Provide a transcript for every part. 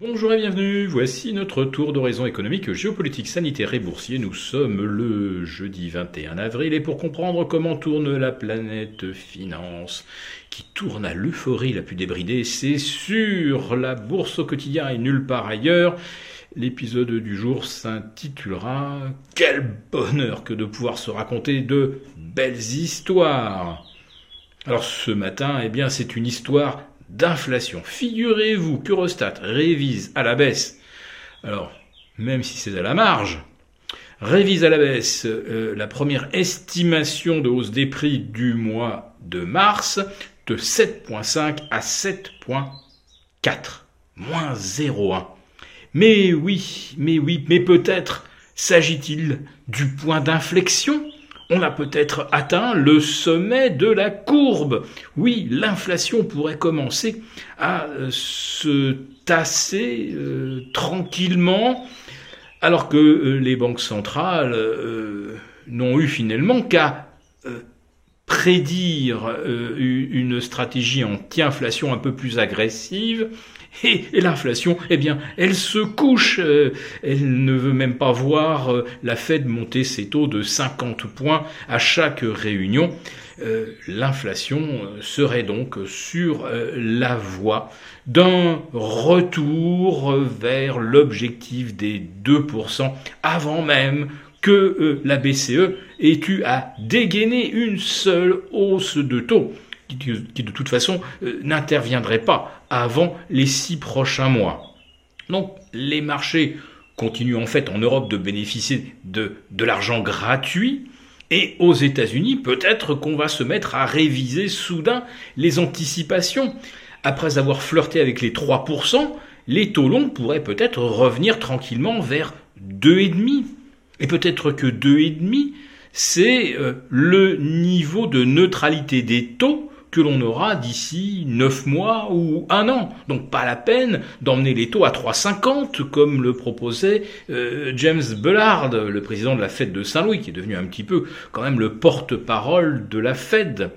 Bonjour et bienvenue, voici notre tour d'horizon économique, géopolitique, sanitaire et boursier. Nous sommes le jeudi 21 avril et pour comprendre comment tourne la planète finance, qui tourne à l'euphorie la plus débridée, c'est sur la bourse au quotidien et nulle part ailleurs. L'épisode du jour s'intitulera Quel bonheur que de pouvoir se raconter de belles histoires. Alors ce matin, eh bien c'est une histoire d'inflation. Figurez-vous qu'Eurostat révise à la baisse, alors même si c'est à la marge, révise à la baisse euh, la première estimation de hausse des prix du mois de mars de 7.5 à 7.4, moins 0,1. Mais oui, mais oui, mais peut-être s'agit-il du point d'inflexion on a peut-être atteint le sommet de la courbe. Oui, l'inflation pourrait commencer à euh, se tasser euh, tranquillement, alors que euh, les banques centrales n'ont eu finalement qu'à prédire une stratégie anti-inflation un peu plus agressive et, l'inflation, eh bien, elle se couche. Euh, elle ne veut même pas voir euh, la Fed monter ses taux de 50 points à chaque réunion. Euh, l'inflation serait donc sur la voie d'un retour vers l'objectif des 2% avant même que la BCE ait eu à dégainer une seule hausse de taux qui, de toute façon euh, n'interviendrait pas avant les six prochains mois. Donc les marchés continuent en fait en Europe de bénéficier de, de l'argent gratuit, et aux États-Unis, peut-être qu'on va se mettre à réviser soudain les anticipations. Après avoir flirté avec les 3%, les taux longs pourraient peut-être revenir tranquillement vers 2,5. Et peut-être que 2,5, c'est euh, le niveau de neutralité des taux que l'on aura d'ici 9 mois ou un an. Donc pas la peine d'emmener les taux à 3,50 comme le proposait euh, James Bullard, le président de la Fed de Saint-Louis, qui est devenu un petit peu quand même le porte-parole de la Fed.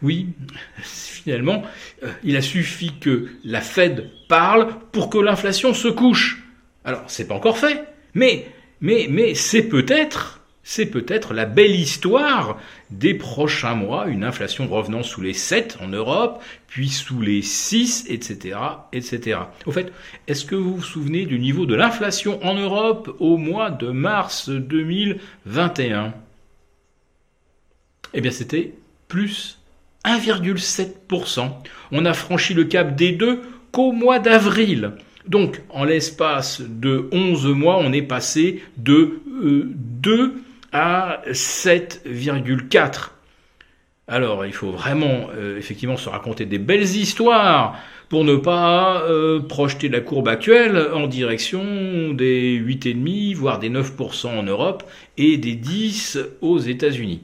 Oui, finalement, euh, il a suffi que la Fed parle pour que l'inflation se couche. Alors, c'est pas encore fait, mais mais mais c'est peut-être c'est peut-être la belle histoire des prochains mois, une inflation revenant sous les 7 en Europe, puis sous les 6, etc., etc. Au fait, est-ce que vous vous souvenez du niveau de l'inflation en Europe au mois de mars 2021 Eh bien, c'était plus 1,7%. On a franchi le cap des deux qu'au mois d'avril. Donc, en l'espace de 11 mois, on est passé de 2 euh, à 7,4. Alors, il faut vraiment, euh, effectivement, se raconter des belles histoires pour ne pas euh, projeter la courbe actuelle en direction des 8,5%, voire des 9% en Europe et des 10 aux États-Unis.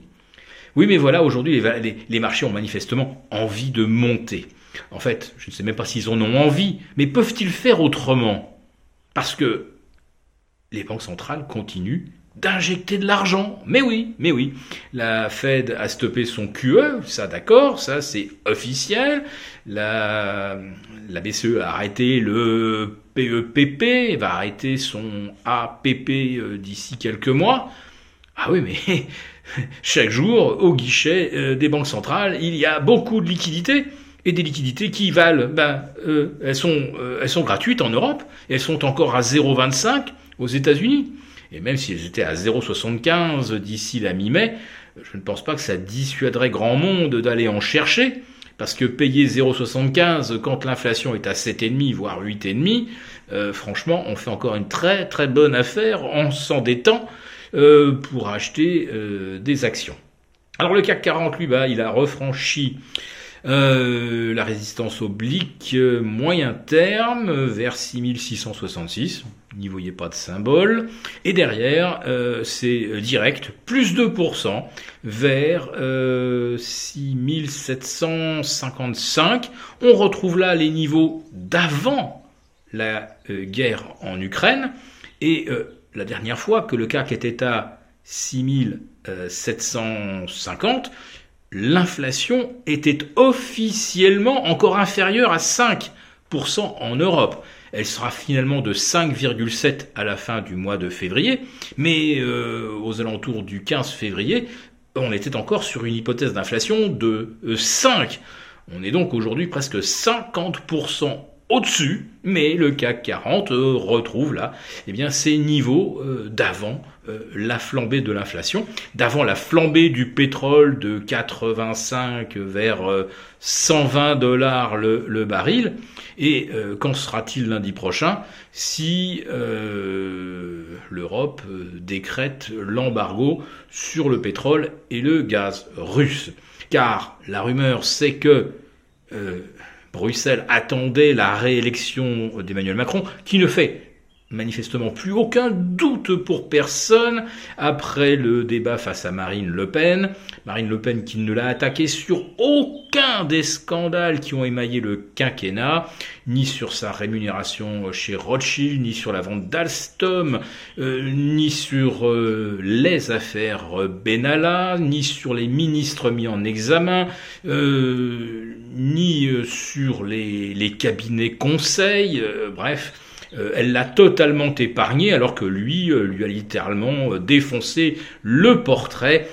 Oui, mais voilà, aujourd'hui, les, les, marchés ont manifestement envie de monter. En fait, je ne sais même pas s'ils en ont envie, mais peuvent-ils faire autrement? Parce que les banques centrales continuent d'injecter de l'argent. Mais oui, mais oui. La Fed a stoppé son QE, ça d'accord, ça c'est officiel. La, BCE a arrêté le PEPP, va arrêter son APP euh, d'ici quelques mois. Ah oui, mais chaque jour, au guichet euh, des banques centrales, il y a beaucoup de liquidités. Et des liquidités qui valent, ben, euh, elles, sont, elles sont gratuites en Europe, elles sont encore à 0,25 aux États-Unis. Et même si elles étaient à 0,75 d'ici la mi-mai, je ne pense pas que ça dissuaderait grand monde d'aller en chercher, parce que payer 0,75 quand l'inflation est à 7,5 voire 8,5, euh, franchement, on fait encore une très très bonne affaire en s'endettant euh, pour acheter euh, des actions. Alors le CAC 40, lui, bah, il a refranchi la résistance oblique moyen terme vers 6666 n'y voyez pas de symbole. Et derrière, euh, c'est euh, direct, plus 2% vers euh, 6755. On retrouve là les niveaux d'avant la euh, guerre en Ukraine. Et la dernière fois que le CAC était à 6750, l'inflation était officiellement encore inférieure à 5% en Europe. elle sera finalement de 5,7 à la fin du mois de février, mais euh, aux alentours du 15 février, on était encore sur une hypothèse d'inflation de 5. On est donc aujourd'hui presque 50% au-dessus, mais le CAC 40 euh, retrouve là eh bien, ses niveaux euh, d'avant euh, la flambée de l'inflation, d'avant la flambée du pétrole de 85 vers 120 dollars le, le, baril. Et qu'en sera-t-il lundi prochain si l'Europe décrète l'embargo sur le pétrole et le gaz russe? Car la rumeur c'est que Bruxelles attendait la réélection d'Emmanuel Macron, qui ne fait manifestement plus aucun doute pour personne après le débat face à Marine Le Pen. Marine Le Pen qui ne l'a attaqué sur aucun des scandales qui ont émaillé le quinquennat, ni sur sa rémunération chez Rothschild, ni sur la vente d'Alstom, euh, ni sur euh, les affaires Benalla, ni sur les ministres mis en examen, euh, ni sur les, les cabinets conseils, bref elle l'a totalement épargné alors que lui euh, lui a littéralement euh, défoncé le portrait.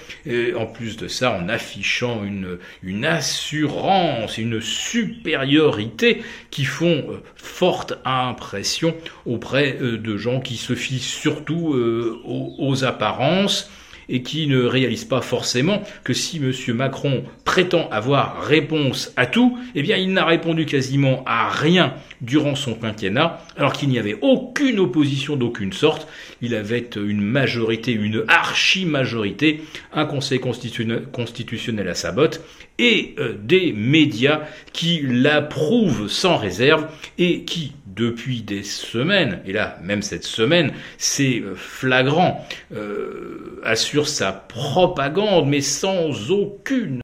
en plus de ça, en affichant une, une assurance, une supériorité qui font forte impression auprès de gens qui se fient surtout aux apparences et qui ne réalise pas forcément que si M. Macron prétend avoir réponse à tout, eh bien il n'a répondu quasiment à rien durant son quinquennat, alors qu'il n'y avait aucune opposition d'aucune sorte. Il avait une majorité, une archi-majorité, un conseil constitutionnel à sa botte, et euh, des médias qui l'approuvent sans réserve et qui, depuis des semaines, et là même cette semaine, c'est euh, flagrant, euh, assure sa propagande, mais sans aucune